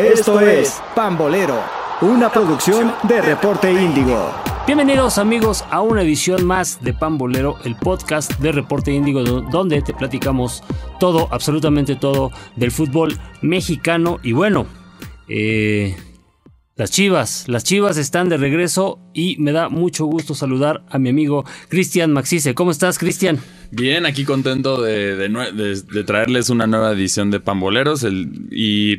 Esto es Pambolero, una producción de Reporte Índigo. Bienvenidos amigos a una edición más de Pambolero, el podcast de Reporte Índigo, donde te platicamos todo, absolutamente todo del fútbol mexicano. Y bueno, eh, las Chivas, las Chivas están de regreso y me da mucho gusto saludar a mi amigo Cristian Maxice. ¿Cómo estás, Cristian? Bien, aquí contento de, traerles una nueva edición de Pamboleros. y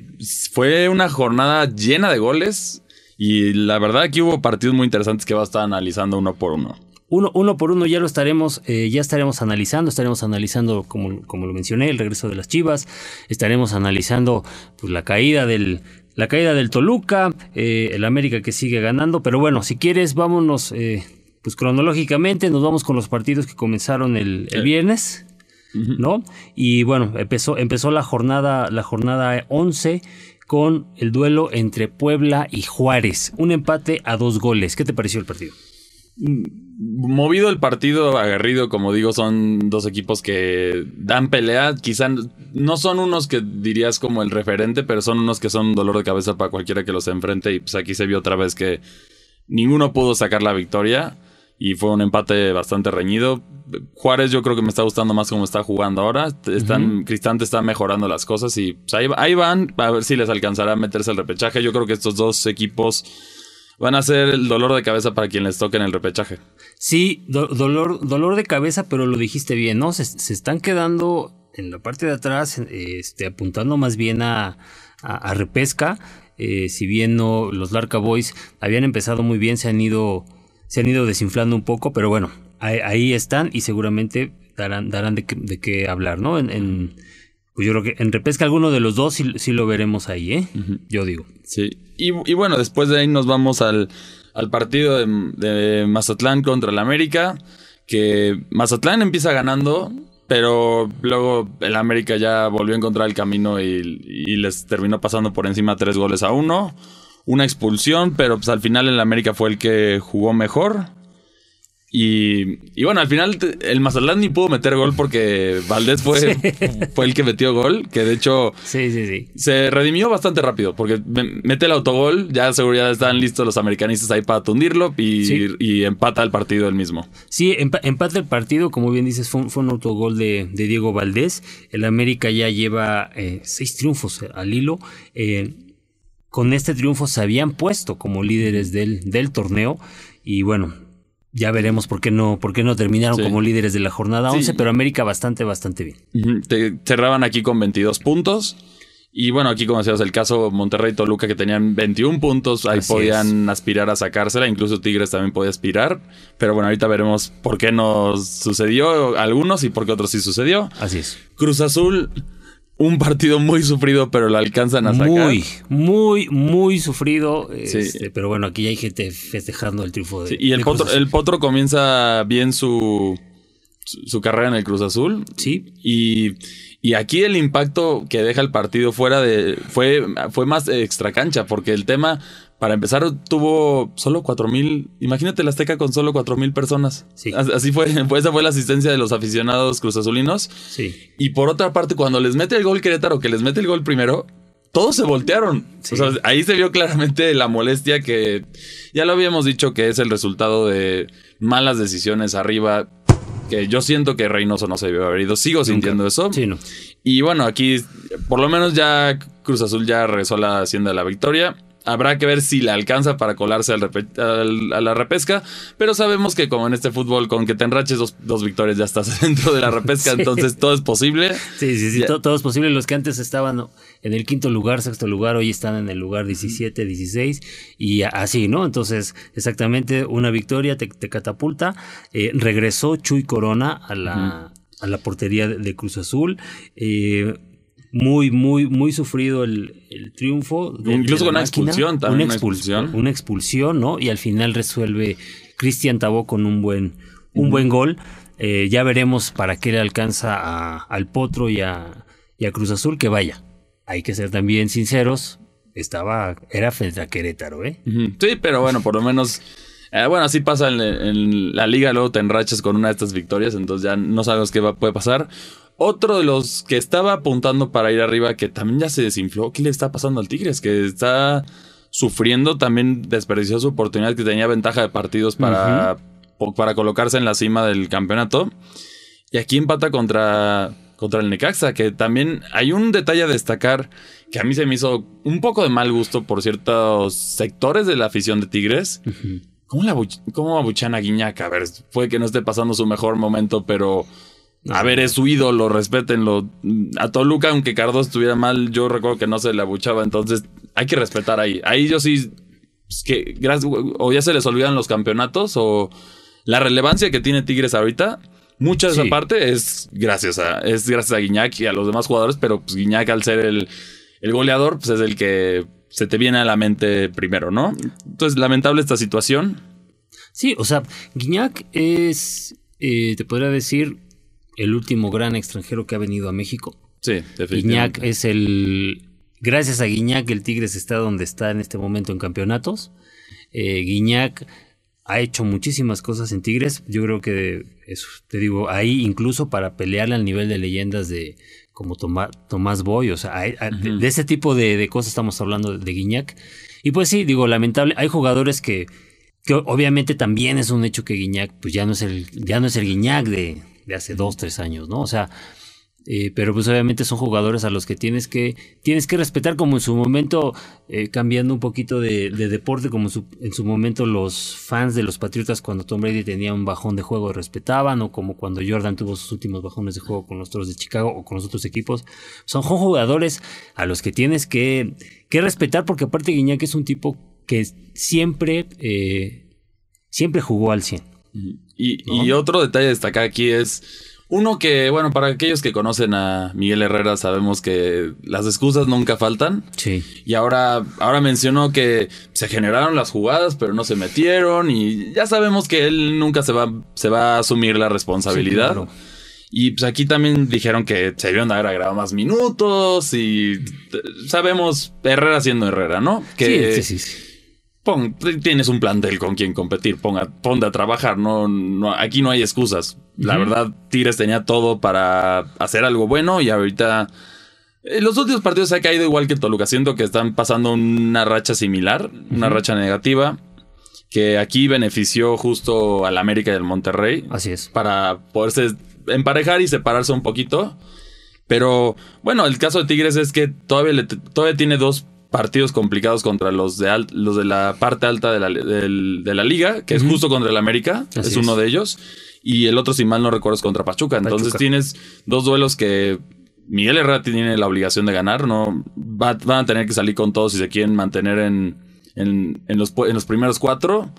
fue una jornada llena de goles. Y la verdad aquí hubo partidos muy interesantes que va a estar analizando uno por uno. Uno, uno por uno ya lo estaremos, eh, ya estaremos analizando, estaremos analizando, como, como lo mencioné, el regreso de las Chivas, estaremos analizando pues, la caída del, la caída del Toluca, eh, el América que sigue ganando, pero bueno, si quieres vámonos eh, pues cronológicamente, nos vamos con los partidos que comenzaron el, viernes, ¿no? Y bueno, empezó, empezó la jornada, la jornada 11 con el duelo entre Puebla y Juárez, un empate a dos goles. ¿Qué te pareció el partido? movido el partido, aguerrido, como digo, son dos equipos que dan pelea. Quizá no son unos que dirías como el referente, pero son unos que son dolor de cabeza para cualquiera que los enfrente. Y pues aquí se vio otra vez que ninguno pudo sacar la victoria. Y fue un empate bastante reñido. Juárez yo creo que me está gustando más cómo está jugando ahora. Están, Cristante está mejorando las cosas y pues, ahí, ahí van a ver si les alcanzará a meterse el repechaje. Yo creo que estos dos equipos van a ser el dolor de cabeza para quien les toque en el repechaje. Sí, dolor, dolor de cabeza, pero lo dijiste bien, ¿no? Se, están quedando en la parte de atrás, este, apuntando más bien a, a, repesca. Eh, si bien no, los Larca Boys habían empezado muy bien, se han ido, se han ido desinflando un poco, pero bueno, ahí, están y seguramente darán, darán de, qué hablar, ¿no? en pues yo creo que en repesca alguno de los dos sí, lo veremos ahí, ¿eh? Yo digo. Sí. Y, bueno, después de ahí nos vamos al, partido de, Mazatlán contra el América. Que Mazatlán empieza ganando, pero luego el América ya volvió a encontrar el camino y, les terminó pasando por encima tres goles a uno. Una expulsión, pero pues al final el América fue el que jugó mejor. Y, bueno, al final el Mazatlán ni pudo meter gol porque Valdés fue, fue el que metió gol, que de hecho se redimió bastante rápido porque mete el autogol, ya seguro ya están listos los americanistas ahí para tundirlo y, empata el partido el mismo. Sí, empata el partido, como bien dices, fue, un autogol de, Diego Valdés. El América ya lleva eh, seis triunfos al hilo. Eh, con este triunfo se habían puesto como líderes del, del torneo y bueno, ya veremos por qué no, por qué no terminaron como líderes de la jornada 11, pero América bastante, bastante bien. cerraban aquí con 22 puntos. Y bueno, aquí como decías, el caso Monterrey-Toluca que tenían 21 puntos, ahí podían aspirar a sacársela, incluso Tigres también podía aspirar, pero bueno, ahorita veremos por qué no sucedió algunos y por qué otros sí sucedió. Así es. Cruz Azul un partido muy sufrido, pero lo alcanzan a sacar. Muy, muy, muy sufrido. Este, pero bueno, aquí hay gente festejando el triunfo de. y el, potro, el Potro comienza bien su, su, carrera en el Cruz Azul. Sí. Y, y, aquí el impacto que deja el partido fuera de. fue, fue más extra cancha, porque el tema para empezar, tuvo solo cuatro mil. Imagínate la Azteca con solo cuatro mil personas. Sí. Así fue. Pues esa fue la asistencia de los aficionados cruzazulinos. Sí. Y por otra parte, cuando les mete el gol Querétaro, que les mete el gol primero, todos se voltearon. O sea, ahí se vio claramente la molestia que ya lo habíamos dicho que es el resultado de malas decisiones arriba. Que yo siento que Reynoso no se debió haber ido. Sigo sintiendo eso. Sí, no. Y bueno, aquí por lo menos ya Cruz Azul ya regresó a la hacienda de la victoria. Habrá que ver si le alcanza para colarse al a la repesca, pero sabemos que como en este fútbol, con que te enraches dos, victorias ya estás dentro de la repesca, entonces todo es posible. Sí, sí, sí, todo, es posible. Los que antes estaban en el quinto lugar, sexto lugar, hoy están en el lugar 17, 16 y así, ¿no? Entonces, exactamente, una victoria te, catapulta. Eh, regresó Chuy Corona a la, a la portería de, Cruz Azul. Eh, muy, muy, muy sufrido el, triunfo. Incluso con una expulsión, también una, expulsión. Una expulsión, ¿no? Y al final resuelve Cristian Tabó con un buen, un buen gol. Eh, ya veremos para qué le alcanza al Potro y a, Cruz Azul, que vaya. Hay que ser también sinceros. Estaba, era frente a Querétaro, ¿eh? Sí, pero bueno, por lo menos. Eh, bueno, así pasa en, la liga, luego te enrachas con una de estas victorias, entonces ya no sabes qué puede pasar. Otro de los que estaba apuntando para ir arriba, que también ya se desinfló, ¿qué le está pasando al Tigres? Que está sufriendo, también desperdició su oportunidad, que tenía ventaja de partidos para, para colocarse en la cima del campeonato. Y aquí empata contra, contra el Necaxa, que también hay un detalle a destacar que a mí se me hizo un poco de mal gusto por ciertos sectores de la afición de Tigres. ¿Cómo, la ¿Cómo abuchan a Guiñac? A ver, puede que no esté pasando su mejor momento, pero a ver, es su ídolo, respétenlo. A Toluca, aunque Cardos estuviera mal, yo recuerdo que no se le abuchaba, entonces hay que respetar ahí. Ahí yo sí, que o ya se les olvidan los campeonatos o la relevancia que tiene Tigres ahorita. Mucha de esa parte es gracias a, es gracias a Guiñac y a los demás jugadores, pero pues Guiñac al ser el, el goleador, pues es el que se te viene a la mente primero, ¿no? Entonces, lamentable esta situación. Sí, o sea, Guiñac es, eh, te podría decir, el último gran extranjero que ha venido a México. Sí, definitivamente. Guiñac es el. Gracias a Guiñac, el Tigres está donde está en este momento en campeonatos. Eh, Guiñac ha hecho muchísimas cosas en Tigres. Yo creo que, eso, te digo, ahí incluso para pelearle al nivel de leyendas de como Tomás Boy, o sea, de, ese tipo de, cosas estamos hablando de, Guiñac. Y pues sí, digo, lamentable, hay jugadores que, que obviamente también es un hecho que Guiñac, pues ya no es el, ya no es el Guiñac de, de hace dos, tres años, ¿no? O sea, eh, pero pues obviamente son jugadores a los que tienes que, tienes que respetar como en su momento, eh, cambiando un poquito de, deporte, como en su, momento los fans de los Patriotas cuando Tom Brady tenía un bajón de juego respetaban, o como cuando Jordan tuvo sus últimos bajones de juego con los Toros de Chicago o con los otros equipos. Son jugadores a los que tienes que, que respetar porque aparte Guiñac es un tipo que siempre, eh, siempre jugó al 100. Y, otro detalle a destacar aquí es... Uno que, bueno, para aquellos que conocen a Miguel Herrera, sabemos que las excusas nunca faltan. Sí. Y ahora, ahora mencionó que se generaron las jugadas, pero no se metieron. Y ya sabemos que él nunca se va, se va a asumir la responsabilidad. Y pues aquí también dijeron que se debieron haber agregado más minutos. Y sabemos Herrera siendo Herrera, ¿no? Que, sí, sí, sí tienes un plantel con quien competir, ponga, ponte a trabajar, no, no, aquí no hay excusas. La verdad, Tigres tenía todo para hacer algo bueno y ahorita... En eh, los últimos partidos se ha caído igual que Toluca. Siento que están pasando una racha similar, una racha negativa, que aquí benefició justo al América y al Monterrey. Así es. Para poderse emparejar y separarse un poquito. Pero bueno, el caso de Tigres es que todavía, todavía tiene dos partidos complicados contra los de, los de la parte alta de la, de la liga, que es justo contra el América, es uno de ellos. Y el otro, si mal no recuerdo, es contra Pachuca. Entonces tienes dos duelos que Miguel Herrera tiene la obligación de ganar, ¿no? van a tener que salir con todos si se quieren mantener en, en, los, en los primeros cuatro.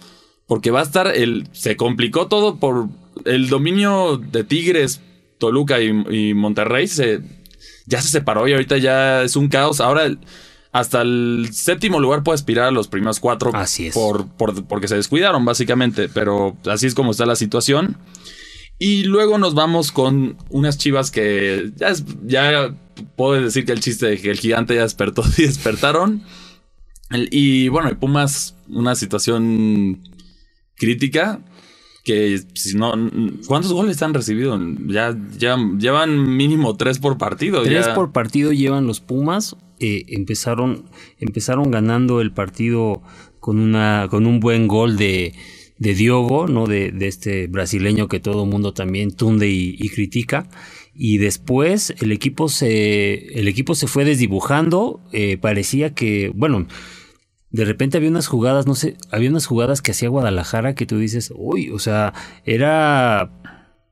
Porque va a estar el. Se complicó todo por el dominio de Tigres, Toluca y, y Monterrey. Se, ya se separó y ahorita ya es un caos. Ahora hasta el séptimo lugar puede aspirar a los primeros cuatro. Así es. Por, porque se descuidaron, básicamente. Pero así es como está la situación. Y luego nos vamos con unas chivas que ya, ya puedo decir que el chiste de que el gigante ya despertó y despertaron. Y bueno, Pumas, una situación crítica. Que si no. ¿Cuántos goles han recibido? Ya, ya llevan mínimo tres por partido. Tres por partido llevan los Pumas. Eh, empezaron, empezaron ganando el partido con, una, con un buen gol de, de Diogo, ¿no? De, este brasileño que todo mundo también tunde y, critica. Y después el equipo se, el equipo se fue desdibujando. Eh, parecía que, bueno, de repente había unas jugadas, no sé, había unas jugadas que hacía Guadalajara que tú dices, uy, o sea, era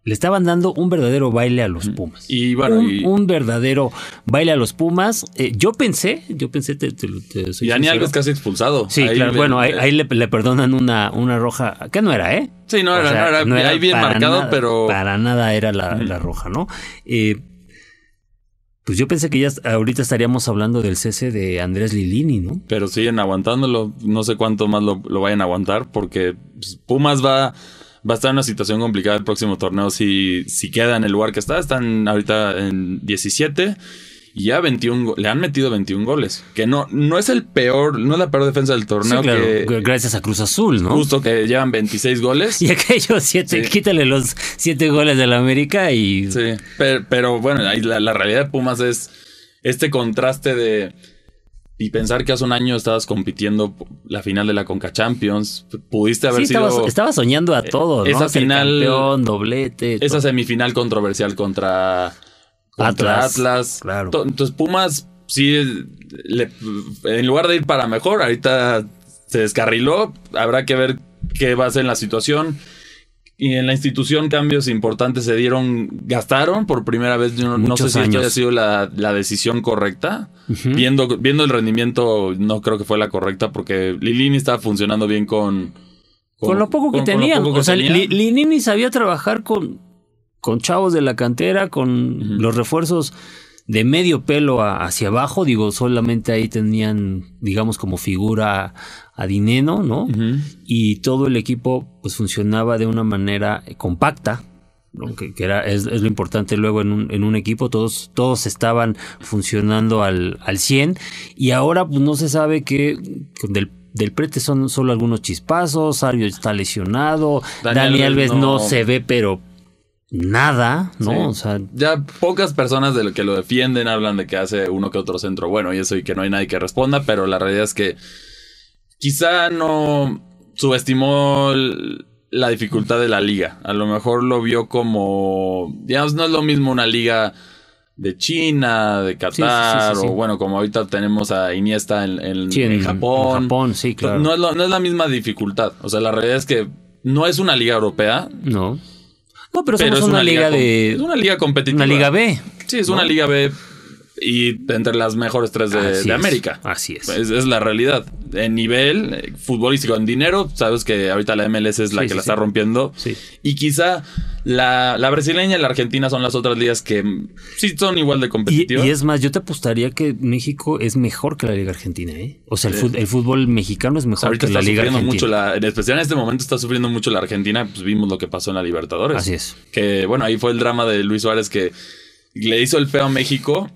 le estaban dando un verdadero baile a los Pumas. Y bueno, un, verdadero baile a los Pumas. Eh, yo pensé, yo pensé, te, te, y Dani Alves casi expulsado. Sí, claro. bueno, ahí, le, perdonan una, una roja, que no era, ¿eh? Sí, no era, no era, ahí bien marcado, pero. Para nada era la, roja, ¿no? Eh, pues yo pensé que ya ahorita estaríamos hablando del cese de Andrés Lilini, ¿no? Pero siguen aguantándolo. No sé cuánto más lo, lo vayan a aguantar, porque pues, Pumas va va a estar en una situación complicada el próximo torneo si, si queda en el lugar que está. Están ahorita en 17. Y ya 21, go- le han metido 21 goles. Que no, no es el peor, no es la peor defensa del Sí, torneo. claro, que gracias a Cruz Azul, ¿no? Justo que llevan 26 goles. Y aquellos siete, Sí. quítale los siete goles del América y Sí, pero, pero bueno, ahí la, la realidad de Pumas es este contraste de... Y pensar que hace un año estabas compitiendo la final de la Conca Champions. Pudiste haber Sí, sido estaba, estaba soñando a todo, ¿no? esa Ser final- campeón, doblete. esa todo. semifinal controversial contra, contra Atlas, Atlas. claro. To- Entonces Pumas sí, le- en lugar de ir para mejor, ahorita se descarriló. Habrá que ver qué va a ser en la situación. Y en la institución cambios importantes se dieron, gastaron por primera vez. Yo no, no sé si esto haya sido la, la decisión correcta. viendo, viendo el rendimiento, no creo que fue la correcta porque Lilini estaba funcionando bien con... Con lo poco que con- con lo tenían. poco que o sea, tenía. Li- Linini sabía trabajar con, con chavos de la cantera, con los refuerzos de medio pelo a- hacia abajo. Digo, solamente ahí tenían, digamos, como figura a Dineno, ¿no? Y todo el equipo pues funcionaba de una manera compacta. ¿no? Que, que era, es, es lo importante luego en un, en un equipo, todos, todos estaban funcionando al, al 100 y ahora pues no se sabe que del, del prete son solo algunos chispazos, Sabio está lesionado, Daniel Dani Alves no, no- se ve pero nada, ¿no? Sí. O sea, Ya pocas personas de lo que lo defienden hablan de que hace uno que otro centro bueno y eso y que no hay nadie que responda, pero la realidad es que quizá no subestimó la dificultad de la liga. A lo mejor lo vio como, digamos, no es lo mismo una liga de China, de Qatar, Sí, sí, sí, sí, sí. o bueno, como ahorita tenemos a Iniesta en, en- sí, en Japón. en Japón, sí, claro. No, es lo- no es la misma dificultad. O sea, la realidad es que no es una liga europea, No. No, pero, pero somos es una, liga, de. Es una liga competitiva. Una liga B. Sí, es ¿no? una Liga B y entre las mejores tres de, América. Así es. Es, es la realidad. En nivel eh, futbolístico, en dinero, sabes que ahorita la MLS es la Sí, que sí, la sí. está rompiendo. Sí. Y quizá la, la brasileña y la argentina son las otras ligas que sí son igual de competitivas. y es más, yo te apostaría que México es mejor que la Liga Argentina, ¿eh? O sea, el, fútbol mexicano es mejor ahorita que la Liga sufriendo Argentina. mucho la, en especial en este momento está sufriendo mucho la Argentina, pues vimos lo que pasó en la Libertadores. Así es. Que bueno, ahí fue el drama de Luis Suárez que le hizo el feo a México.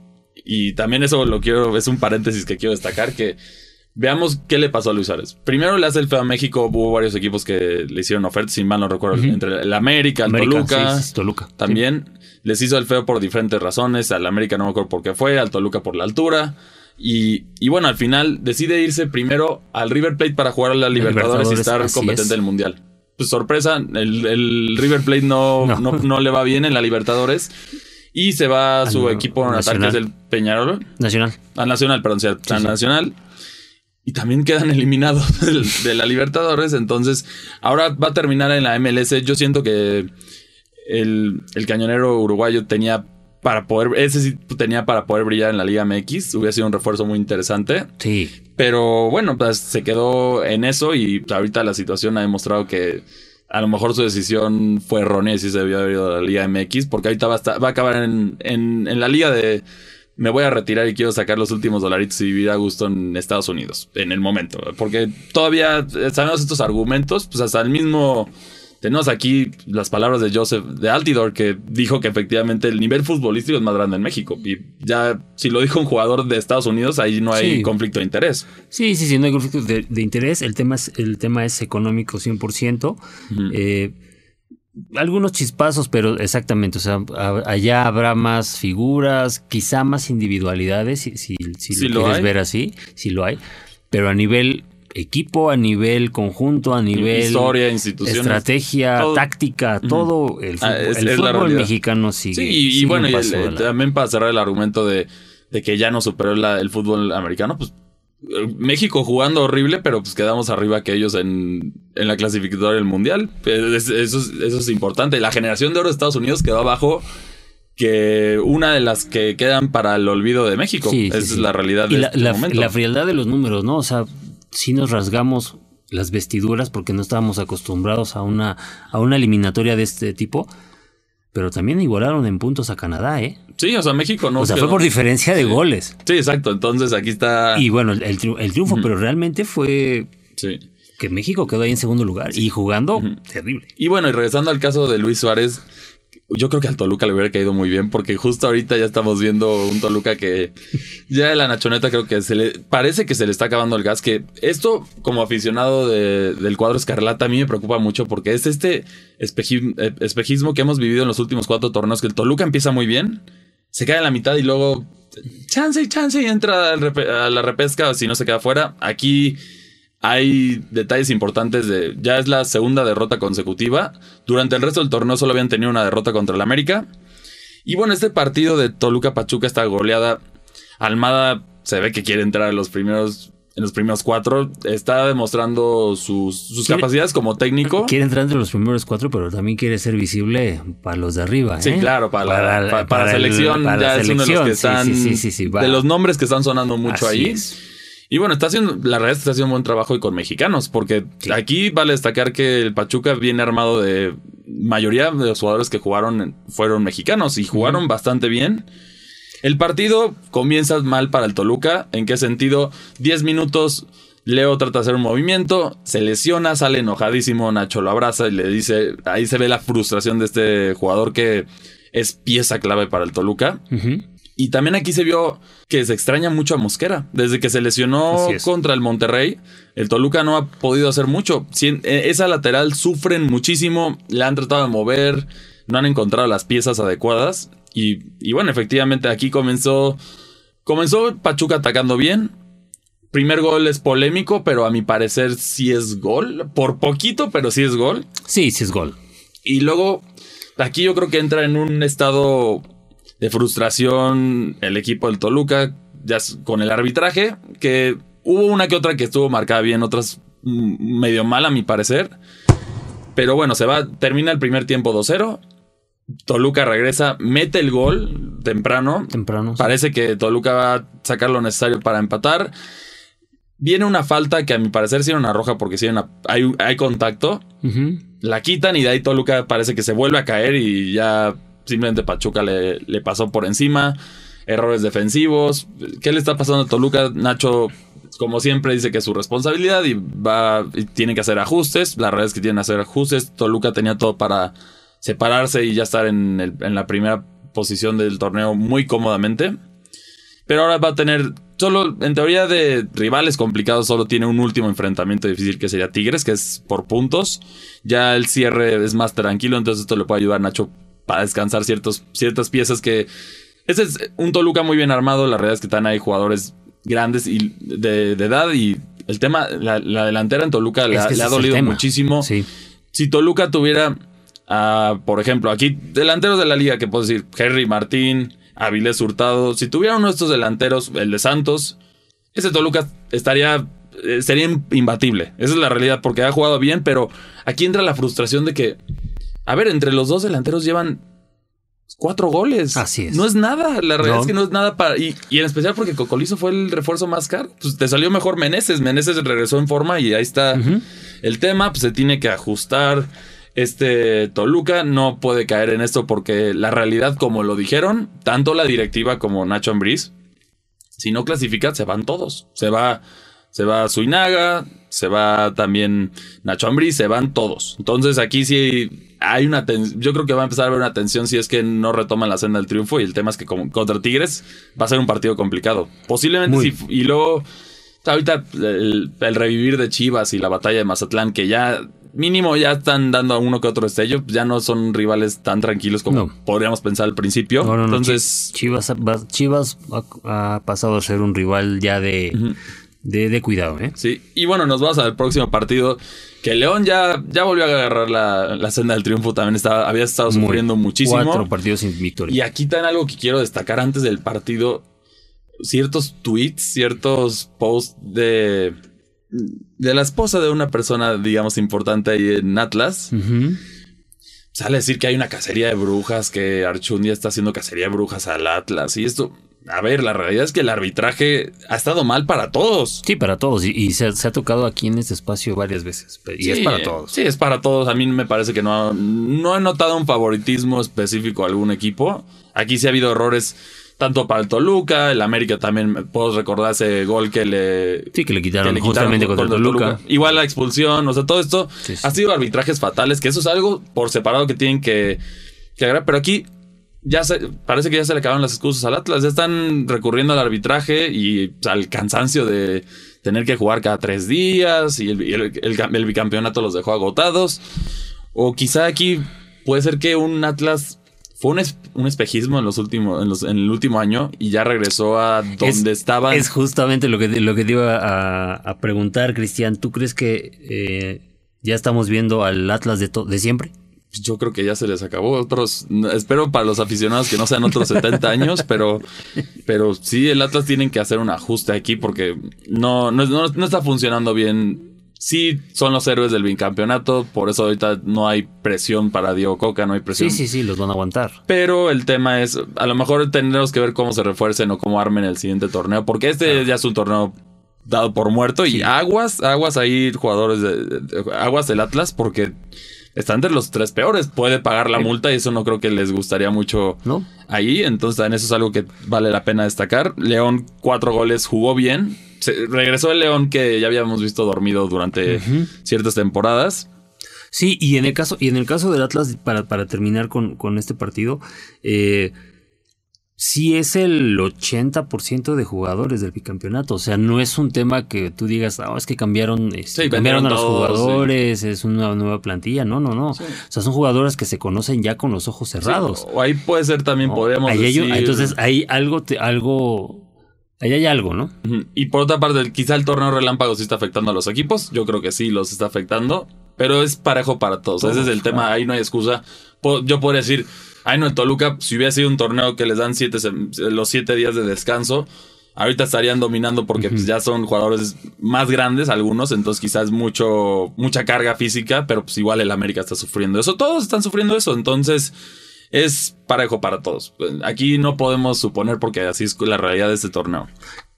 Y también eso lo quiero, es un paréntesis que quiero destacar, que veamos qué le pasó a Luis Suárez. Primero le hace el feo a México, hubo varios equipos que le hicieron ofertas, si mal no recuerdo, entre el América, el América, Toluca. sí, sí, Toluca. También les hizo el feo por diferentes razones. Al América no me acuerdo por qué fue, al Toluca por la altura. Y, y bueno, al final decide irse primero al River Plate para jugar a la Libertadores, y estar competente es. del Mundial. Pues sorpresa, el, el River Plate no, No. no. No, le va bien en la Libertadores. Y se va a su Al equipo en ataque, Nacional. es el Peñarol. Nacional. Al Nacional, perdón, sí, al sí. Nacional. Y también quedan eliminados del- de la Libertadores. Entonces, ahora va a terminar en la MLS. Yo siento que el, el cañonero uruguayo tenía para poder, ese sí tenía para poder brillar en la Liga MX. Hubiera sido un refuerzo muy interesante. Sí. Pero bueno, pues se quedó en eso y ahorita la situación ha demostrado que a lo mejor su decisión fue errónea y se debió haber ido a la Liga MX, porque ahorita va a, estar- va a acabar en, en- en la liga de me voy a retirar y quiero sacar los últimos dolaritos y vivir a gusto en Estados Unidos, en el momento. Porque todavía eh, sabemos estos argumentos, pues hasta el mismo... Tenemos aquí las palabras de Joseph de Altidor que dijo que efectivamente el nivel futbolístico es más grande en México. Y ya, si lo dijo un jugador de Estados Unidos, ahí no hay Sí. conflicto de interés. Sí, sí, sí, no hay conflicto de, de interés. El tema es, el tema es económico 100%. Eh, algunos chispazos, pero exactamente, o sea, allá habrá más figuras, quizá más individualidades, si, si, lo lo quieres hay. ver así, si lo hay, pero a nivel equipo, a nivel conjunto, a nivel Historia, instituciones. estrategia, todo. táctica, todo el fútbol, Ah, es- el es fútbol mexicano sigue. Sí, y, bueno, y el- eh, también para cerrar el argumento de, de que ya no superó la- el fútbol americano, pues eh, México jugando horrible, pero pues quedamos arriba que ellos en, en la clasificatoria del mundial. Eh, es- Eso es, eso es importante. La generación de oro de Estados Unidos quedó abajo que una de las que quedan para el olvido de México. Sí, Esa sí. es la realidad Y de la, este la- momento. la frialdad de los números, ¿no? O sea, sí nos rasgamos las vestiduras porque no estábamos acostumbrados a una, a una eliminatoria de este tipo, pero también igualaron en puntos a Canadá, ¿eh? Sí, o sea, México no. o sea, quedó- fue por diferencia de Sí. goles. Sí, exacto. Entonces aquí está. Y bueno, el, el triu- el triunfo, pero realmente fue Sí. que México quedó ahí en segundo lugar y jugando terrible. Y bueno, y regresando al caso de Luis Suárez, yo creo que al Toluca le hubiera caído muy bien porque justo ahorita ya estamos viendo un Toluca que ya la Nachoneta creo que se le parece que se le está acabando el gas. Que esto, como aficionado del cuadro Escarlata, a mí me preocupa mucho porque es este eh, espejismo que hemos vivido en los últimos cuatro torneos. Que el Toluca empieza muy bien, se cae en la mitad y luego chance y chance y entra a la repesca si no se queda fuera. Aquí hay detalles importantes de. Ya es la segunda derrota consecutiva. Durante el resto del torneo solo habían tenido una derrota contra el América. Y bueno, este partido de Toluca Pachuca está goleada. Almada se ve que quiere entrar en los primeros. En los primeros cuatro, está demostrando sus, capacidades como técnico. Quiere entrar entre los primeros cuatro, pero también quiere ser visible para los de arriba. Sí, ¿eh? claro, para, la, para, selección. ya es uno de los que están. de los nombres que están sonando mucho ahí. Y bueno, está haciendo, la realidad está haciendo un buen trabajo y con mexicanos, porque aquí vale destacar que el Pachuca viene armado de mayoría de los jugadores que jugaron fueron mexicanos y jugaron bastante bien. El partido comienza mal para el Toluca. ¿En qué sentido? 10 minutos. Leo trata de hacer un movimiento, se lesiona, sale enojadísimo, Nacho lo abraza y le dice, ahí se ve la frustración de este jugador que es pieza clave para el Toluca. Y también aquí se vio que se extraña mucho a Mosquera. Desde que se lesionó contra el Monterrey, el Toluca no ha podido hacer mucho. Eh, esa lateral sufren muchísimo, le han tratado de mover, no han encontrado las piezas adecuadas. Y, bueno, efectivamente aquí comenzó, comenzó Pachuca atacando bien. Primer gol es polémico, pero a mi parecer sí es gol. Por poquito, pero sí es gol. Sí, sí es gol. Y luego, aquí yo creo que entra en un estado de frustración el equipo del Toluca ya con el arbitraje, que hubo una que otra que estuvo marcada bien, otras medio mal a mi parecer. Pero bueno, se va, termina el primer tiempo 2-0. Toluca regresa, mete el gol temprano. Temprano. Parece que Toluca va a sacar lo necesario para empatar. Viene una falta que a mi parecer sí era una roja porque sí hay, hay, contacto. La quitan y de ahí Toluca parece que se vuelve a caer y ya simplemente Pachuca le, le pasó por encima. Errores defensivos. ¿Qué le está pasando a Toluca? Nacho como siempre dice que es su responsabilidad y va tiene que hacer ajustes. La realidad es que tiene que hacer ajustes. Toluca tenía todo para separarse y ya estar en, en, la primera posición del torneo muy cómodamente. Pero ahora va a tener solo en teoría de rivales complicados solo tiene un último enfrentamiento difícil que sería Tigres, que es por puntos. Ya el cierre es más tranquilo, entonces esto le puede ayudar a Nacho para descansar ciertos, ciertas piezas que... Ese es un Toluca muy bien armado, la realidad es que están ahí jugadores grandes y de, edad y el tema, la, delantera en Toluca le, ha dolido muchísimo. Si Toluca tuviera, por ejemplo, aquí delanteros de la liga, que puedo decir, Henry Martín, Avilés Hurtado, si tuviera uno de estos delanteros, el de Santos, ese Toluca estaría eh, sería imbatible. Esa es la realidad, porque ha jugado bien, pero aquí entra la frustración de que a ver, entre los dos delanteros llevan cuatro goles. Así es. No es nada. La realidad es que no es nada para. Y, en especial porque Cocolizo fue el refuerzo más caro. Pues te salió mejor Meneses. Meneses regresó en forma y ahí está el tema. Pues se tiene que ajustar. Este Toluca no puede caer en esto porque la realidad, como lo dijeron, tanto la directiva como Nacho Ambriz, si no clasifica, se van todos. Se va se va Suinaga, se va también Nacho Ambrí, se van todos. Entonces aquí sí hay una yo creo que va a empezar a haber una tensión si es que no retoman la senda del triunfo y el tema es que contra Tigres va a ser un partido complicado. Posiblemente sí, y luego ahorita el, revivir de Chivas y la batalla de Mazatlán que ya mínimo ya están dando a uno que otro estello, ya no son rivales tan tranquilos como podríamos pensar al principio. Entonces Chivas, Chivas ha, pasado a ser un rival ya de de, cuidado, ¿eh? Sí, y bueno, nos vamos al próximo partido. Que León ya, ya volvió a agarrar la, senda del triunfo. También estaba, había estado sufriendo muchísimo. Cuatro partidos sin victoria. Y aquí está algo que quiero destacar antes del partido. Ciertos tweets, ciertos posts de, de la esposa de una persona, digamos, importante ahí en Atlas. Sale a decir que hay una cacería de brujas, que Archundia está haciendo cacería de brujas al Atlas. Y esto, a ver, la realidad es que el arbitraje ha estado mal para todos. Sí, para todos. Y, se, ha tocado aquí en este espacio varias veces. Y es para todos. Sí, es para todos. A mí me parece que no, no he notado un favoritismo específico a algún equipo. Aquí sí ha habido errores tanto para el Toluca, el América también, puedo recordar ese gol que le... Sí, que le quitaron, justamente contra, el Toluca. Igual la expulsión, o sea, todo esto ha sido arbitrajes fatales, que eso es algo por separado que tienen que que agrada, pero aquí ya se, parece que ya se le acabaron las excusas al Atlas. Ya están recurriendo al arbitraje y al cansancio de tener que jugar cada tres días y el, bicampeonato los dejó agotados. O quizá aquí puede ser que un Atlas fue un, espejismo en los últimos en, el último año y ya regresó a donde estaba. Es justamente lo que, lo que te iba a, preguntar, Cristian. ¿Tú crees que eh, ya estamos viendo al Atlas de, de siempre? Pues, yo creo que ya se les acabó. Otros, espero para los aficionados que no sean otros 70 años, pero, pero sí, el Atlas tienen que hacer un ajuste aquí porque no, no, está funcionando bien. Sí, son los héroes del bicampeonato, por eso ahorita no hay presión para Diego Coca, no hay presión. Sí, sí, sí, los van a aguantar. Pero el tema es, a lo mejor tendremos que ver cómo se refuercen o cómo armen el siguiente torneo, porque este ya es un torneo dado por muerto y aguas, aguas ahí jugadores de, aguas del Atlas porque está entre los tres peores. Puede pagar la multa y eso no creo que les gustaría mucho ¿No? ahí. Entonces, también eso es algo que vale la pena destacar. León, cuatro goles, jugó bien. regresó el León que ya habíamos visto dormido durante ciertas temporadas. Sí, y en el caso, y en el caso del Atlas, para, para terminar con, con este partido, eh, sí es el 80% de jugadores del bicampeonato. O sea, no es un tema que tú digas, ah, es que cambiaron, este, cambiaron a los jugadores, es una nueva plantilla. No, no, no. O sea, son jugadores que se conocen ya con los ojos cerrados. o ahí puede ser también, podríamos decir... entonces, ahí algo, te, algo... Ahí hay algo, ¿no? Y por otra parte, quizá el torneo relámpago sí está afectando a los equipos. Yo creo que sí los está afectando. Pero es parejo para todos. Ese es el tema. Ahí no hay excusa. Yo podría decir, Ay, no, el Toluca, si hubiera sido un torneo que les dan siete, los siete días de descanso, ahorita estarían dominando porque pues, ya son jugadores más grandes algunos, entonces quizás mucho, mucha carga física, pero pues igual el América está sufriendo eso. Todos están sufriendo eso, entonces es parejo para todos. Aquí no podemos suponer porque así es la realidad de este torneo.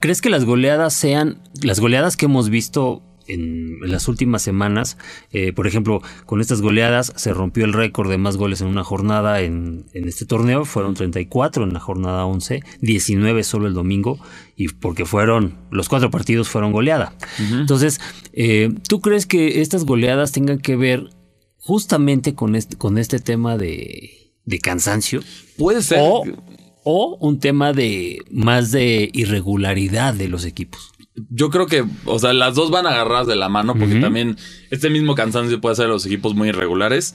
¿Crees que las goleadas sean, las goleadas que hemos visto en, las últimas semanas. Eh, por ejemplo, con estas goleadas se rompió el récord de más goles en una jornada en, este torneo. Fueron 34 en la jornada 11, 19 solo el domingo, y porque fueron, los cuatro partidos fueron goleada. Entonces, eh, ¿tú crees que estas goleadas tengan que ver justamente con este, con este tema de, de cansancio? Puede ser. o un tema de más de irregularidad de los equipos yo creo que, o sea, las dos van agarradas de la mano porque también este mismo cansancio puede hacer a los equipos muy irregulares.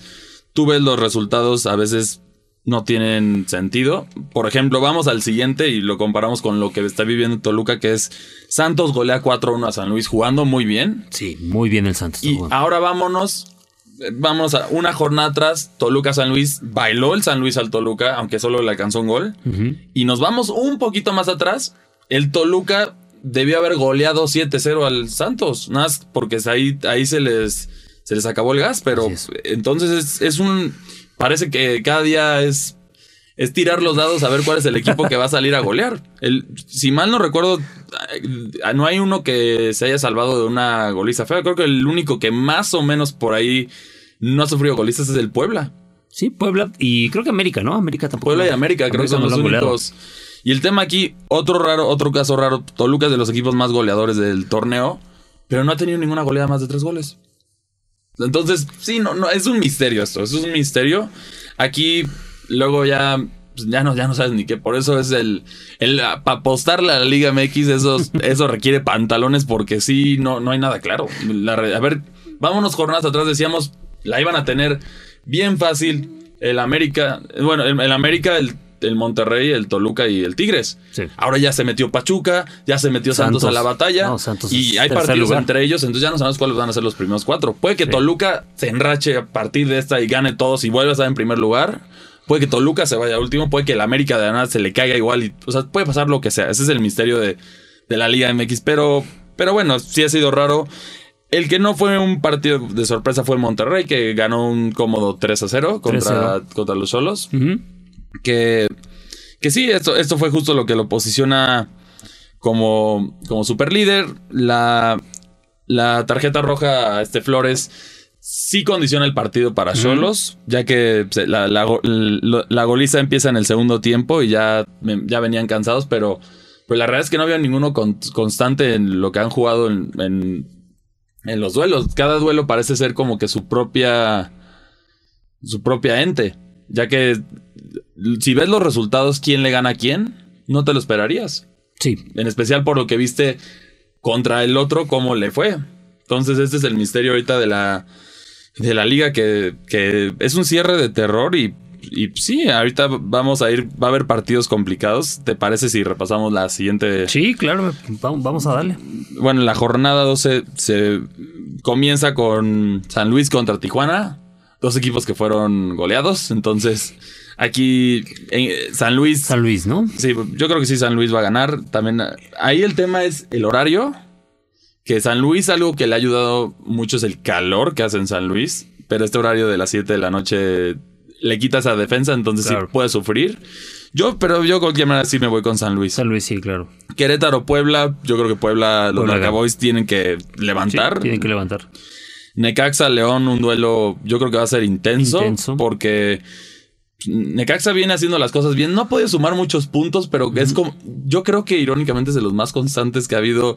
Tú ves los resultados, a veces no tienen sentido. Por ejemplo, vamos al siguiente y lo comparamos con lo que está viviendo Toluca, que es Santos golea 4-1 a San Luis jugando muy bien. Sí, muy bien el Santos. Y ahora vámonos, vamos a una jornada atrás, Toluca San Luis bailó el San Luis al Toluca, aunque solo le alcanzó un gol. Y nos vamos un poquito más atrás, el Toluca debió haber goleado 7-0 al Santos, nada más porque ahí, ahí se les se les acabó el gas, pero entonces es, un parece que cada día es es tirar los dados a ver cuál es el equipo que va a salir a golear. El, si mal no recuerdo, no hay uno que se haya salvado de una goliza fea. Creo que el único que más o menos por ahí no ha sufrido golizas es el Puebla. Sí, Puebla y creo que América, ¿no? América tampoco. Puebla y América, creo que son los únicos. Y el tema aquí, otro raro, otro caso raro, Toluca es de los equipos más goleadores del torneo, pero no ha tenido ninguna goleada más de tres goles. Entonces, sí, no, no, es un misterio esto, es un misterio. Aquí, luego ya, pues, ya no, ya no sabes ni qué. Por eso es el, el para apostar la Liga MX, eso, eso requiere pantalones porque sí, no, no hay nada claro. a ver, vámonos jornadas atrás, decíamos, la iban a tener bien fácil. El América, bueno, el América, el el Monterrey, el Toluca y el Tigres. Ahora ya se metió Pachuca, ya se metió Santos, a la batalla. y hay partidos entre ellos, entonces ya no sabemos cuáles van a ser los primeros cuatro. Puede que Toluca se enrache a partir de esta y gane todos y vuelva a estar en primer lugar. Puede que Toluca se vaya último, puede que el América de nada se le caiga igual. Y, o sea, puede pasar lo que sea. Ese es el misterio de, la Liga MX. Pero, pero bueno, sí ha sido raro. El que no fue un partido de sorpresa fue el Monterrey, que ganó un cómodo 3 a 0 contra, contra los Solos. Que, que sí, esto, esto fue justo lo que lo posiciona como, como super líder. La, la tarjeta roja a este Flores sí condiciona el partido para Cholos, ya que la, la, goliza empieza en el segundo tiempo y ya, ya venían cansados, pero, pues la realidad es que no había ninguno constante en lo que han jugado en, en, en, los duelos. Cada duelo parece ser como que su propia, su propia ente. Ya que si ves los resultados, quién le gana a quién, no te lo esperarías. Sí. En especial por lo que viste contra el otro, cómo le fue. Entonces, este es el misterio ahorita de la, de la liga, que, que es un cierre de terror y, y sí, ahorita vamos a ir, va a haber partidos complicados. ¿Te parece si repasamos la siguiente? Sí, claro, vamos, vamos a darle. Bueno, la jornada 12 se comienza con San Luis contra Tijuana, dos equipos que fueron goleados, entonces aquí en San Luis San Luis, ¿no? Sí, yo creo que sí, San Luis va a ganar. También ahí el tema es el horario. Que San Luis, algo que le ha ayudado mucho es el calor que hace en San Luis. Pero este horario de las 7 de la noche le quita esa defensa, entonces Claro. sí puede sufrir. Yo, pero yo cualquier manera sí me voy con San Luis. San Luis, sí, claro. Querétaro, Puebla, yo creo que Puebla, los Puebla tienen que Sí, levantar. tienen que levantar. Necaxa, León, un duelo yo creo que va a ser intenso. Intenso. Porque Necaxa viene haciendo las cosas bien. No ha podido sumar muchos puntos, pero es como. Yo creo que irónicamente es de los más constantes que ha habido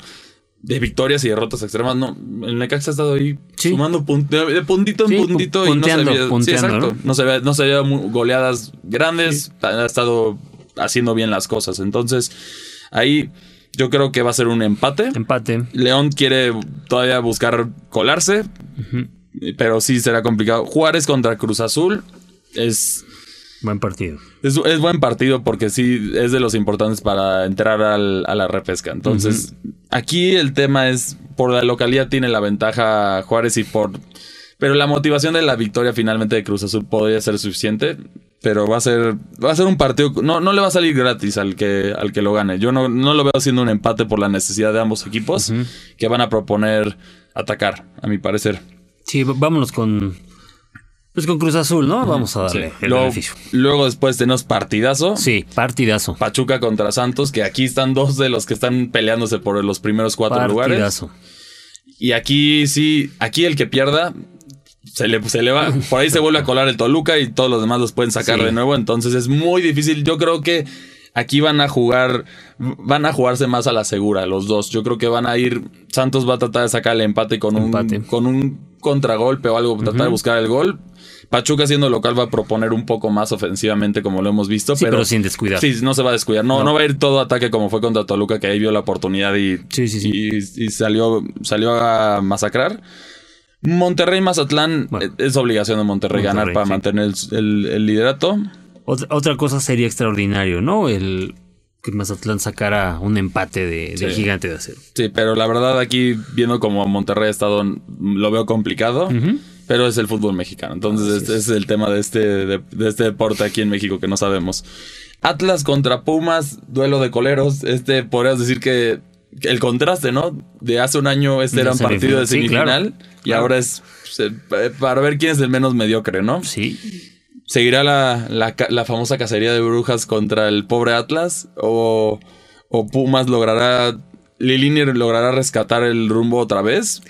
de victorias y derrotas extremas. No, el Necaxa ha estado ahí Sí. sumando pun- de, puntito en Sí, puntito y no se había. sí, exacto. ¿no? se ve, no se mu- goleadas grandes. Ha estado haciendo bien las cosas. Entonces, ahí yo creo que va a ser un empate. Empate. León quiere todavía buscar colarse, pero sí será complicado. Juárez contra Cruz Azul es, Buen partido. es, es buen partido porque sí es de los importantes para entrar al- a la repesca. Entonces, aquí el tema es, por la localidad tiene la ventaja Juárez y por... Pero la motivación de la victoria finalmente de Cruz Azul podría ser suficiente. Pero va a ser, va a ser un partido. No, no le va a salir gratis al que, al que lo gane. Yo no, no lo veo siendo un empate por la necesidad de ambos equipos que van a proponer atacar, a mi parecer. Sí, vámonos con. Pues con Cruz Azul, ¿no? Vamos a darle el Luego, beneficio. luego después tenemos partidazo. Sí, partidazo. Pachuca contra Santos, que aquí están dos de los que están peleándose por los primeros cuatro lugares. Partidazo. Y aquí sí, aquí el que pierda se le, se le va, por ahí se vuelve a colar el Toluca y todos los demás los pueden sacar Sí. de nuevo. Entonces es muy difícil. Yo creo que aquí van a jugar, van a jugarse más a la segura los dos. Yo creo que van a ir, Santos va a tratar de sacar el empate con Empate. un con un contragolpe o algo, tratar de buscar el gol. Pachuca siendo local va a proponer un poco más ofensivamente como lo hemos visto, Sí, pero, pero sin descuidar. Sí, no se va a descuidar. No, no. va a ir todo ataque como fue contra Toluca, que ahí vio la oportunidad y, Sí, sí, sí. y, y salió, salió a masacrar. Monterrey Mazatlán Bueno. eh, es obligación de Monterrey, ganar para sí. mantener el, el- el liderato. Otra, otra cosa sería extraordinario, ¿no? El que Mazatlán sacara un empate de, gigante de acero. Sí, pero la verdad aquí viendo como Monterrey ha estado, lo veo complicado. Pero es el fútbol mexicano. Entonces, este es el tema de este, de, de este deporte aquí en México que no sabemos. Atlas contra Pumas, duelo de coleros. Este podrías decir que el contraste, ¿no? De hace un año este era un partido de semifinal. Sí, semifinal. claro. Y Claro. ahora es se- para ver quién es el menos mediocre, ¿no? Sí. ¿Seguirá la, la, famosa cacería de brujas contra el pobre Atlas? ¿O, o Pumas logrará. Lilini logrará rescatar el rumbo otra vez?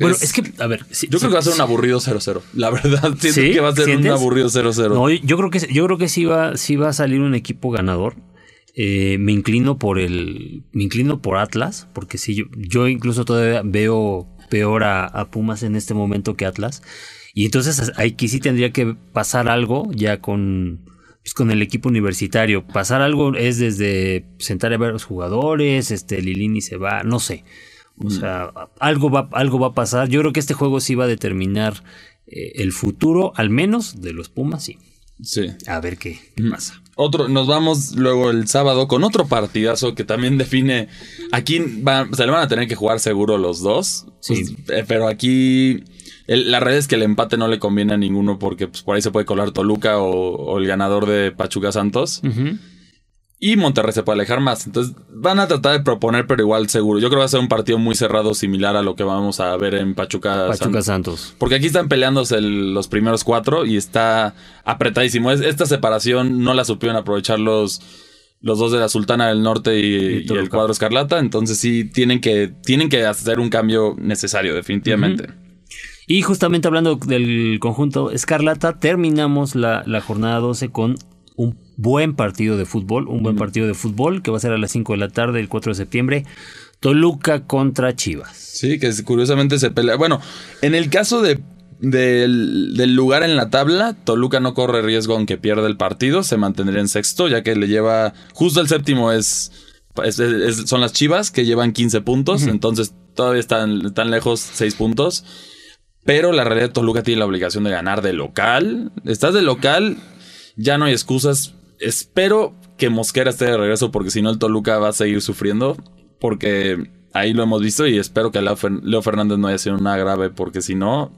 Bueno, Es- es que, a ver. yo creo que va a ser un aburrido 0-0. La verdad, siento ¿Sí? que va a ser ¿Sientes? un aburrido 0-0. No, yo creo que yo creo que sí va, sí va a salir un equipo ganador. Eh, me inclino por el. Me inclino por Atlas. Porque sí, yo, yo incluso todavía veo peor a, a Pumas en este momento que Atlas. Y entonces aquí sí tendría que pasar algo ya con. pues, con el equipo universitario. Pasar algo es desde sentar a ver a los jugadores, este Lilini se va, no sé. O sea, algo va, algo va a pasar. Yo creo que este juego sí va a determinar eh, el futuro, al menos, de los Pumas, sí. Sí. A ver qué, qué pasa. Otro, nos vamos luego el sábado con otro partidazo que también define. Aquí va- se le van a tener que jugar seguro los dos. Sí. Pues, eh, pero aquí el- la realidad es que el empate no le conviene a ninguno porque pues, por ahí se puede colar Toluca o, o el ganador de Pachuca Santos. Y Monterrey se puede alejar más. Entonces van a tratar de proponer, pero igual seguro. Yo creo que va a ser un partido muy cerrado, similar a lo que vamos a ver en Pachuca, Pachuca Santos. Santos. Porque aquí están peleándose el- los primeros cuatro y está apretadísimo. Es- esta separación no la supieron aprovechar los, los dos de la Sultana del Norte y, y el cuadro Escarlata. Entonces sí tienen que, tienen que hacer un cambio necesario, definitivamente. Y justamente hablando del conjunto Escarlata, terminamos la, la jornada 12 con un buen partido de fútbol, un buen partido de fútbol que va a ser a las 5 de la tarde, el 4 de septiembre. Toluca contra Chivas. Sí, que es- curiosamente se pelea. Bueno, en el caso de del, del lugar en la tabla, Toluca no corre riesgo aunque pierda el partido, se mantendría en sexto, ya que le lleva justo el séptimo es, es- es- son las Chivas que llevan 15 puntos, entonces todavía están, están lejos 6 puntos. Pero la realidad Toluca tiene la obligación de ganar de local. Estás de local, ya no hay excusas. Espero que Mosquera esté de regreso porque si no el Toluca va a seguir sufriendo. Porque ahí lo hemos visto y espero que Leo Fer- Leo Fernández no haya sido nada grave porque si no,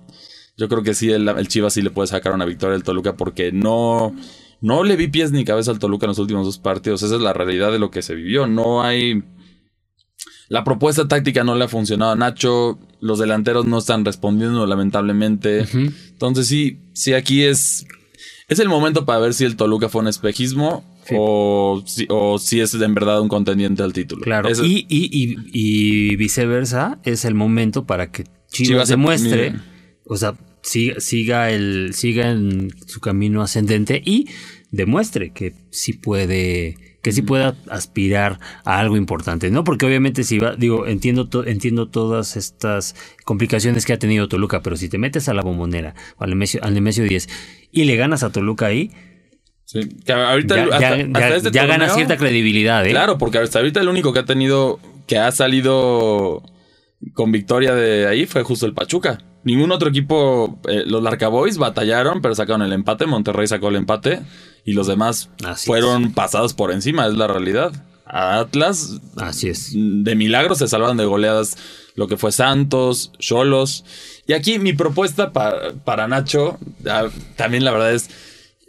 yo creo que sí, el, el Chivas sí le puede sacar una victoria al Toluca porque no, no le vi pies ni cabeza al Toluca en los últimos dos partidos. Esa es la realidad de lo que se vivió. No hay... La propuesta táctica no le ha funcionado a Nacho. Los delanteros no están respondiendo, lamentablemente. Entonces sí, sí, aquí es... Es el momento para ver si el Toluca fue un espejismo Sí. o, si, o si es en verdad un contendiente al título. Claro. Y, y, y, y viceversa, es el momento para que Chivas, demuestre, o sea, siga, siga, el, siga en su camino ascendente y demuestre que sí puede que sí pueda aspirar a algo importante, ¿no? Porque obviamente si va, digo, entiendo, to- entiendo todas estas complicaciones que ha tenido Toluca, pero si te metes a la bombonera, al Nemesio, al Nemesio 10 y le ganas a Toluca ahí, sí, que ahorita ya, hasta- ya- hasta ya- este ya gana torneo- cierta credibilidad, ¿eh? Claro, porque hasta ahorita el único que ha tenido, que ha salido con victoria de ahí fue justo el Pachuca. Ningún otro equipo, eh, los Larcaboys batallaron, pero sacaron el empate. Monterrey sacó el empate y los demás Así fueron pasados por encima, es la realidad. A Atlas, Así es. de milagro se salvan de goleadas lo que fue Santos, Cholos. Y aquí mi propuesta para, para Nacho, ah, también la verdad es,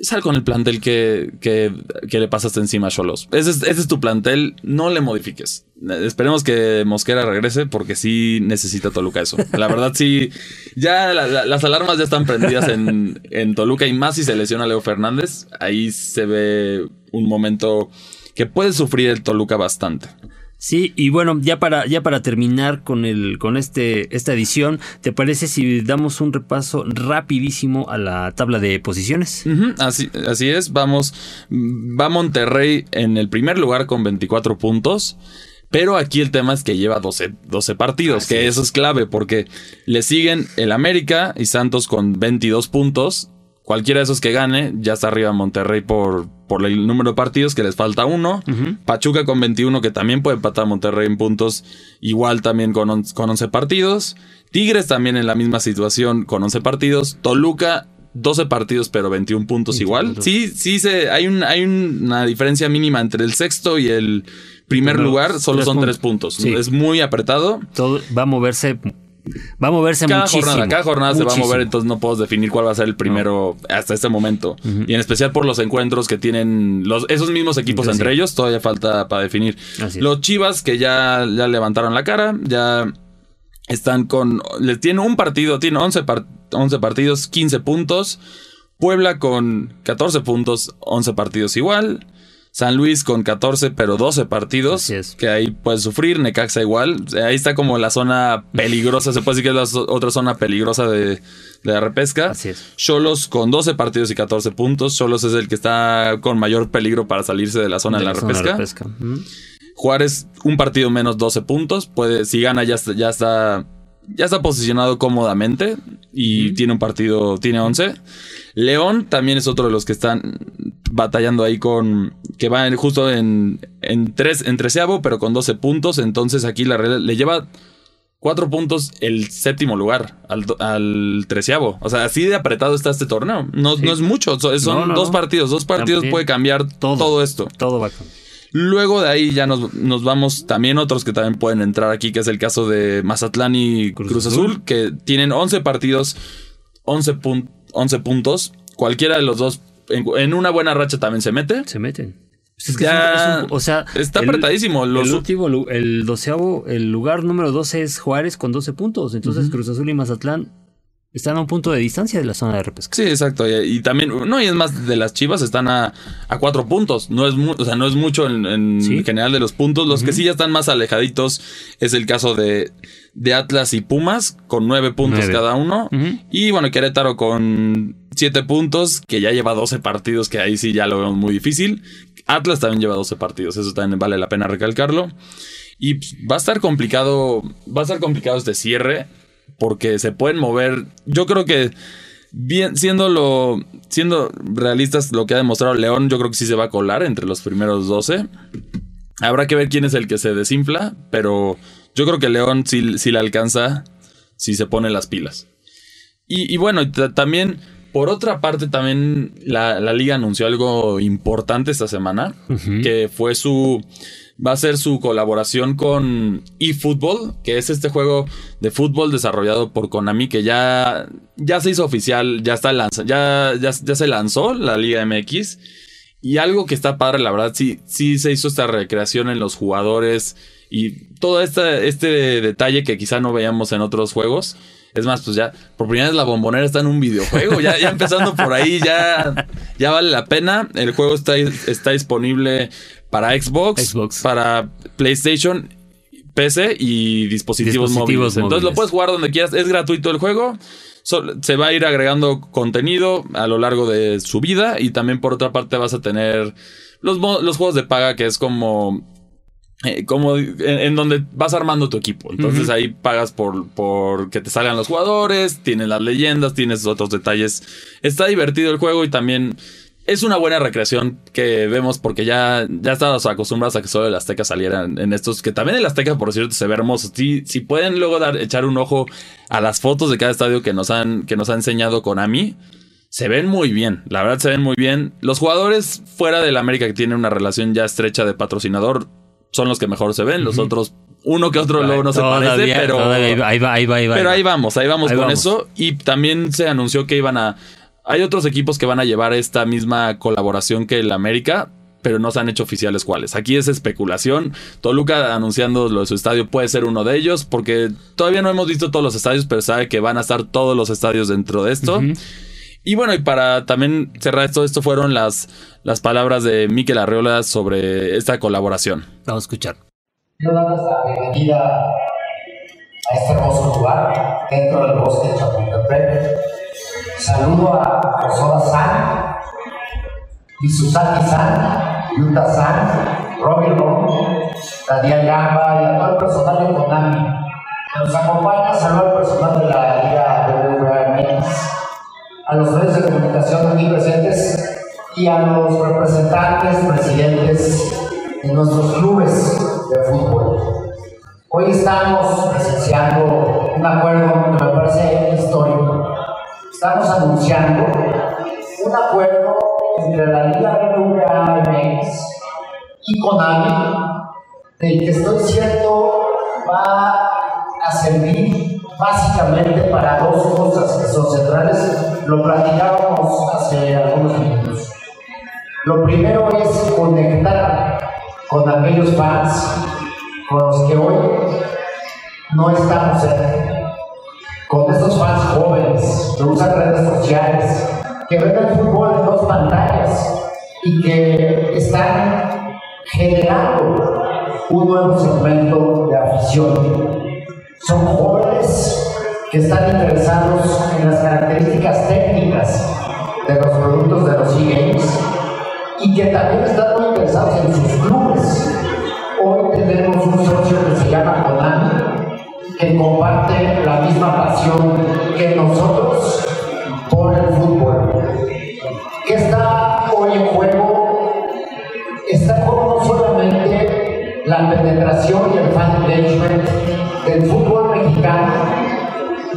sal con el plantel que, que, le pasaste encima a Cholos. Ese es, tu plantel, no le modifiques. Esperemos que Mosquera regrese porque sí necesita Toluca eso. La verdad sí, ya la- la- las alarmas ya están prendidas en, en Toluca y más si se lesiona Leo Fernández, ahí se ve un momento que puede sufrir el Toluca bastante. Sí, y bueno, ya para, ya para terminar con el, con este, esta edición, ¿te parece si damos un repaso rapidísimo a la tabla de posiciones? Así, así es, vamos, va Monterrey en el primer lugar con 24 puntos. Pero aquí el tema es que lleva 12, 12 partidos, Así que es. eso es clave porque le siguen el América y Santos con 22 puntos. Cualquiera de esos que gane, ya está arriba Monterrey por, por el número de partidos, que les falta uno. Pachuca con 21, que también puede empatar a Monterrey en puntos, igual también con, on- con 11 partidos. Tigres también en la misma situación con 11 partidos. Toluca 12 partidos, pero 21 puntos 21 igual. Sí, sí, se, hay, un, hay una diferencia mínima entre el sexto y el primer lugar. Solo tres son puntos. tres puntos. Sí. Es muy apretado. Todo va a moverse, va a moverse Cada muchísimo. jornada, cada jornada se va a mover, entonces no puedo definir cuál va a ser el primero hasta este momento. Y en especial por los encuentros que tienen los, esos mismos equipos Entonces, entre sí. ellos, todavía falta para definir. Así. Los Chivas que ya, ya levantaron la cara, ya están con... Les tienen un partido, tienen 11, par- 11 partidos, 15 puntos. Puebla con 14 puntos, 11 partidos igual. San Luis con 14, pero 12 partidos. Así es. Que ahí puedes sufrir. Necaxa igual. Ahí está como la zona peligrosa. Se puede decir que es la otra zona peligrosa de, de la repesca. Así es. Cholos con 12 partidos y 14 puntos. Cholos es el que está con mayor peligro para salirse de la zona de, la, zona de repesca. repesca. Ujú. Juárez, un partido menos 12 puntos. Puede, si gana, ya está, ya está, ya está posicionado cómodamente. Y tiene un partido, tiene 11. León también es otro de los que están batallando ahí con. Que va en- justo en, en, tres, en treceavo, pero con 12 puntos. Entonces aquí la realidad le lleva. Cuatro puntos el séptimo lugar al, al treceavo. O sea, así de apretado está este torneo. No, Sí. no es mucho. so- Son No, no, dos partidos. Dos partidos También. puede cambiar Todo. todo esto. Todo va con. Luego de ahí ya nos, nos vamos también otros que también pueden entrar aquí, que es el caso de Mazatlán y Cruz Cruz, Azul. Azul, que tienen 11 partidos, 11, pun- 11 puntos. Cualquiera de los dos en, en una buena racha también se mete. Se meten. Pues es que Ya es un- es un- o sea, está el- apretadísimo. Los- el último, el doceavo, el lugar número 12 es Juárez con 12 puntos. Entonces Cruz Azul y Mazatlán están a un punto de distancia de la zona de repesca. Sí, exacto. Y, y también, no, y es más, de las chivas están a, a cuatro puntos. No es, o sea, no es mucho en, en Sí. general de los puntos. Los que sí ya están más alejaditos es el caso de, de Atlas y Pumas, con nueve puntos Nueve. cada uno. Y bueno, Querétaro con siete puntos, que ya lleva 12 partidos, que ahí sí ya lo vemos muy difícil. Atlas también lleva 12 partidos, eso también vale la pena recalcarlo. Y pues, va a estar complicado, va a estar complicado este cierre, porque se pueden mover. Yo creo que bien, siendo lo, siendo realistas, lo que ha demostrado León, yo creo que sí se va a colar entre los primeros 12. Habrá que ver quién es el que se desinfla, pero yo creo que León sí, sí le alcanza si se pone las pilas. Y, bueno, también, por otra parte, también la, liga anunció algo importante esta semana, que fue su... Va a ser su colaboración con eFootball, que es este juego de fútbol desarrollado por Konami, que ya, ya se hizo oficial, ya, está ya, ya se lanzó la Liga MX. Y algo que está padre, la verdad, sí, sí se hizo esta recreación en los jugadores y todo este, este detalle que quizá no veíamos en otros juegos. Es más, pues ya, por primera vez la bombonera está en un videojuego. Ya, ya empezando por ahí, ya, ya vale la pena. El juego está, está disponible para Xbox, para PlayStation, PC y dispositivos, móviles. Entonces lo puedes jugar donde quieras. Es gratuito el juego. se va a ir agregando contenido a lo largo de su vida. Y también por otra parte vas a tener los, los juegos de paga, que es como eh, como en, donde vas armando tu equipo. Entonces ahí pagas por, por que te salgan los jugadores, tienes las leyendas, tienes otros detalles. Está divertido el juego y también es una buena recreación que vemos porque ya, ya estábamos acostumbrados a que solo el Azteca saliera en estos, que también el Azteca, por cierto, se ve hermoso. Si, si pueden luego dar, echar un ojo a las fotos de cada estadio que nos han, que nos ha enseñado Konami, se ven muy bien, la verdad se ven muy bien. Los jugadores fuera del América que tienen una relación ya estrecha de patrocinador, son los que mejor se ven. Los otros, uno que otro luego no se parece, pero. ahí va, ahí va, ahí va. Pero ahí vamos, ahí vamos con eso. Y también se anunció que iban a. Hay otros equipos que van a llevar esta misma colaboración que el América, pero no se han hecho oficiales cuáles. Aquí es especulación. Toluca anunciando lo de su estadio puede ser uno de ellos, porque todavía no hemos visto todos los estadios, pero sabe que van a estar todos los estadios dentro de esto. Y bueno, y para también cerrar esto, esto fueron las, las palabras de Miquel Arreola sobre esta colaboración. Vamos a escuchar. Quiero darles la bienvenida a este hermoso lugar dentro del bosque de Chapultepec. Saludo a Rosola San, Susani San, Yuta San, Robin Ron, Daniel Gamba y a todo el personal de Konami. Nos acompaña, saludo al personal de la Liga WMX a los medios de comunicación aquí presentes y a los representantes, presidentes de nuestros clubes de fútbol. Hoy estamos presenciando un acuerdo que me parece histórico. Estamos anunciando un acuerdo entre la Liga BBVA y Konami, del que estoy cierto va a servir básicamente para dos cosas que son centrales. Lo platicábamos hace algunos minutos. Lo primero es conectar con aquellos fans con los que hoy no estamos cerca. Con esos fans jóvenes que usan redes sociales, que ven el fútbol en dos pantallas y que están generando un nuevo segmento de afición son jóvenes que están interesados en las características técnicas de los productos de los e-games y que también están muy interesados en sus clubes. Hoy tenemos un socio que se llama Konami, que comparte la misma pasión que nosotros por el fútbol. ¿Qué está hoy en juego? Está en no solamente la penetración y el fan engagement del fútbol mexicano,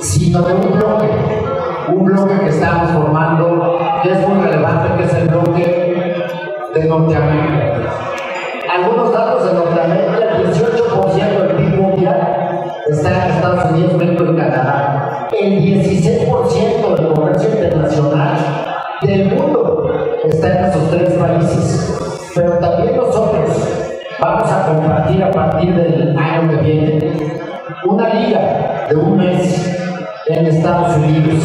sino de un bloque, un bloque que estamos formando, que es muy relevante, que es el bloque de Norteamérica. Algunos datos de Norteamérica, El 16% del comercio internacional del mundo está en esos tres países. Pero también nosotros vamos a compartir a partir del año que viene una liga de un mes en Estados Unidos,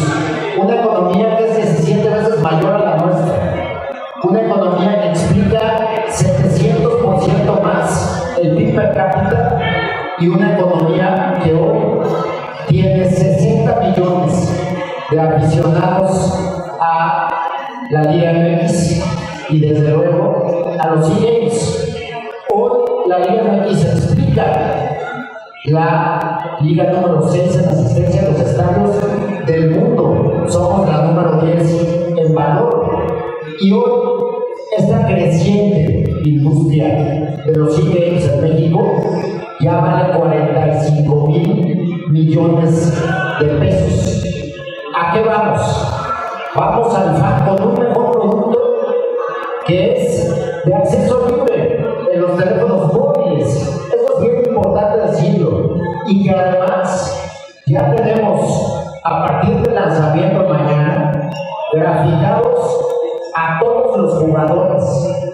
una economía que es 17 veces mayor a la nuestra, una economía que explica 700% más el PIB per cápita y una economía que hoy tiene 60 millones de aficionados a la Liga MX y desde luego a los EAs. Hoy la Liga MX explica la liga número 6 en asistencia a los estadios del mundo. Somos la número 10 en valor. Y hoy esta creciente industria de los e en México ya vale 45 mil millones de pesos. ¿A qué vamos? Vamos al FAN con un mejor producto que es de acceso libre en los teléfonos móviles. Eso es bien importante decirlo. Y que además ya tenemos a partir del lanzamiento mañana graficados a todos los jugadores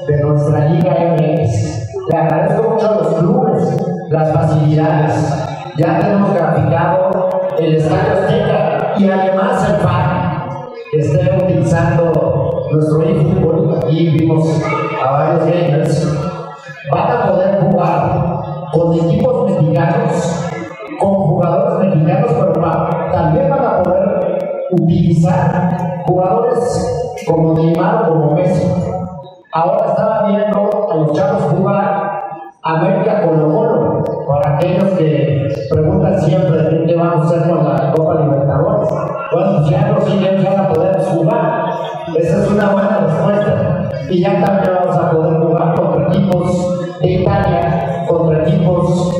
de nuestra Liga MX. Le agradezco mucho a los clubes las facilidades. Ya tenemos graficado el Estadio Azteca y además el PAN que esté utilizando nuestro eFootball. Aquí vimos a varios gamers. Van a poder jugar con equipos mexicanos, con jugadores mexicanos, pero también van a poder utilizar jugadores como Neymar o como Messi. Ahora estaba viendo a los chavos jugar América Colo Colo, para aquellos que siempre qué vamos a hacer con la Copa Libertadores. Bueno, pues ya los siguientes van a poder jugar. Esa es una buena respuesta. Y ya también vamos a poder jugar contra equipos de Italia, contra equipos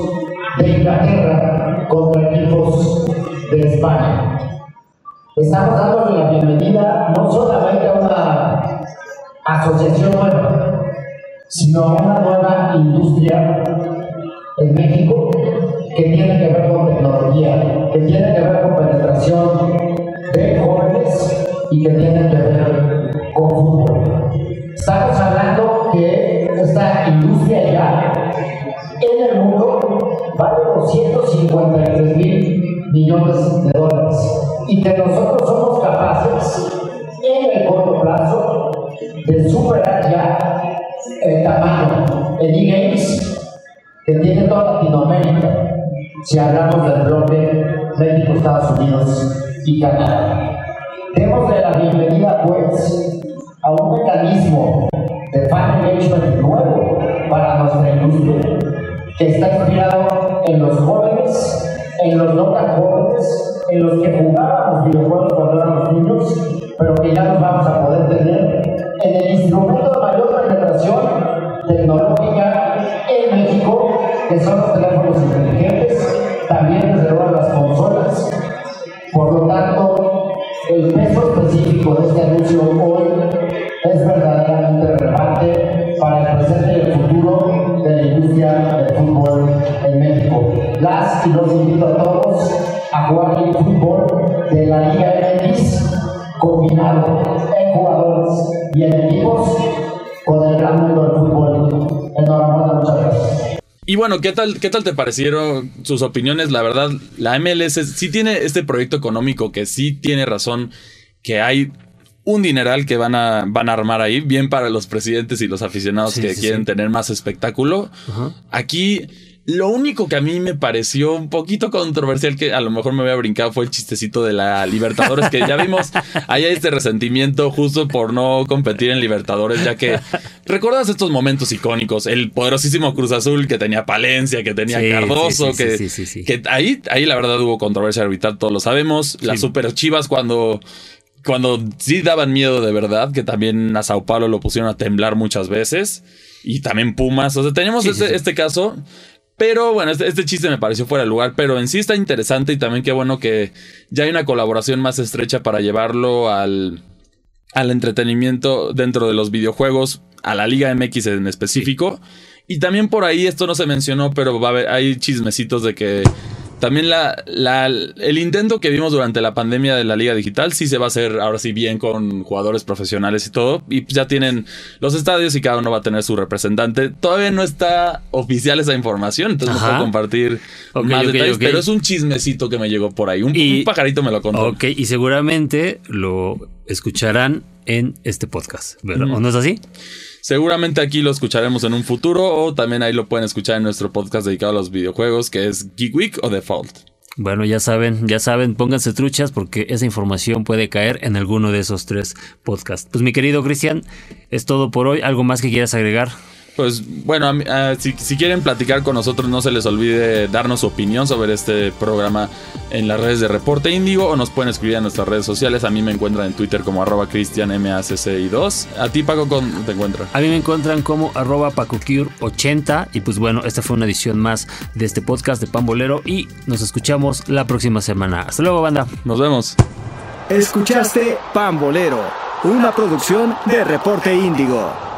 de Inglaterra, contra equipos de España. Estamos dando la bienvenida no solamente a una asociación nueva, sino a una nueva industria en México que tiene que ver con tecnología, que tiene que ver con penetración de jóvenes y que tiene que ver con fútbol. Estamos hablando que esta industria ya en el mundo vale 253 mil millones de dólares y que nosotros somos capaces en el corto plazo de superar ya el tamaño en e-games que tiene toda Latinoamérica si hablamos del bloque México, Estados Unidos y Canadá. Démosle la bienvenida pues a un mecanismo de fan engagement nuevo para nuestra industria que está inspirado en los jóvenes, en los no tan jóvenes, en los que jugábamos videojuegos cuando éramos niños, pero que ya nos vamos a poder tener bueno, ¿qué tal, ¿qué tal te parecieron sus opiniones? La verdad, la MLS sí tiene este proyecto económico que sí tiene razón, que hay un dineral que van a, van a armar ahí, bien para los presidentes y los aficionados Sí, que sí, quieren sí. tener más espectáculo. Aquí, lo único que a mí me pareció un poquito controversial, que a lo mejor me había brincado, fue el chistecito de la Libertadores, que ya vimos, hay este resentimiento justo por no competir en Libertadores, ya que recuerdas estos momentos icónicos, el poderosísimo Cruz Azul que tenía Palencia, que tenía Sí, Cardoso, sí, sí, que, sí, sí, sí. que ahí, ahí la verdad hubo controversia arbitral, todos lo sabemos. Las super chivas cuando, cuando sí daban miedo de verdad, que también a Sao Paulo lo pusieron a temblar muchas veces. Y también Pumas. O sea, tenemos Sí, este, sí, sí. este caso. Pero bueno, este, este chiste me pareció fuera de lugar. Pero en sí está interesante y también qué bueno que ya hay una colaboración más estrecha para llevarlo al, al entretenimiento dentro de los videojuegos, a la Liga MX en específico. Y también por ahí, esto no se mencionó, pero va a haber, hay chismecitos de que también la, la- el intento que vimos durante la pandemia de la Liga Digital sí se va a hacer ahora sí bien con jugadores profesionales y todo. Y ya tienen los estadios y cada uno va a tener su representante. Todavía no está oficial esa información, entonces no puedo compartir más detalles, pero es un chismecito que me llegó por ahí. Un, Y- un pajarito me lo contó. Ok, y seguramente lo escucharán en este podcast, ¿verdad? ¿O no es así? Seguramente aquí lo escucharemos en un futuro o también ahí lo pueden escuchar en nuestro podcast dedicado a los videojuegos que es Geek Week o Default. Bueno, ya saben, ya saben, pónganse truchas porque esa información puede caer en alguno de esos tres podcasts. Pues mi querido Cristian, es todo por hoy. ¿Algo más que quieras agregar? Pues bueno, si, si quieren platicar con nosotros, no se les olvide darnos su opinión sobre este programa en las redes de Reporte Índigo o nos pueden escribir en nuestras redes sociales. A mí me encuentran en Twitter como arroba cristianmacci2. A ti, Paco, ¿cómo te encuentras? A mí me encuentran como arroba pacocure80 y pues bueno, esta fue una edición más de este podcast de Pambolero y nos escuchamos la próxima semana. Hasta luego, banda. Nos vemos. Escuchaste Pambolero, una producción de Reporte Índigo.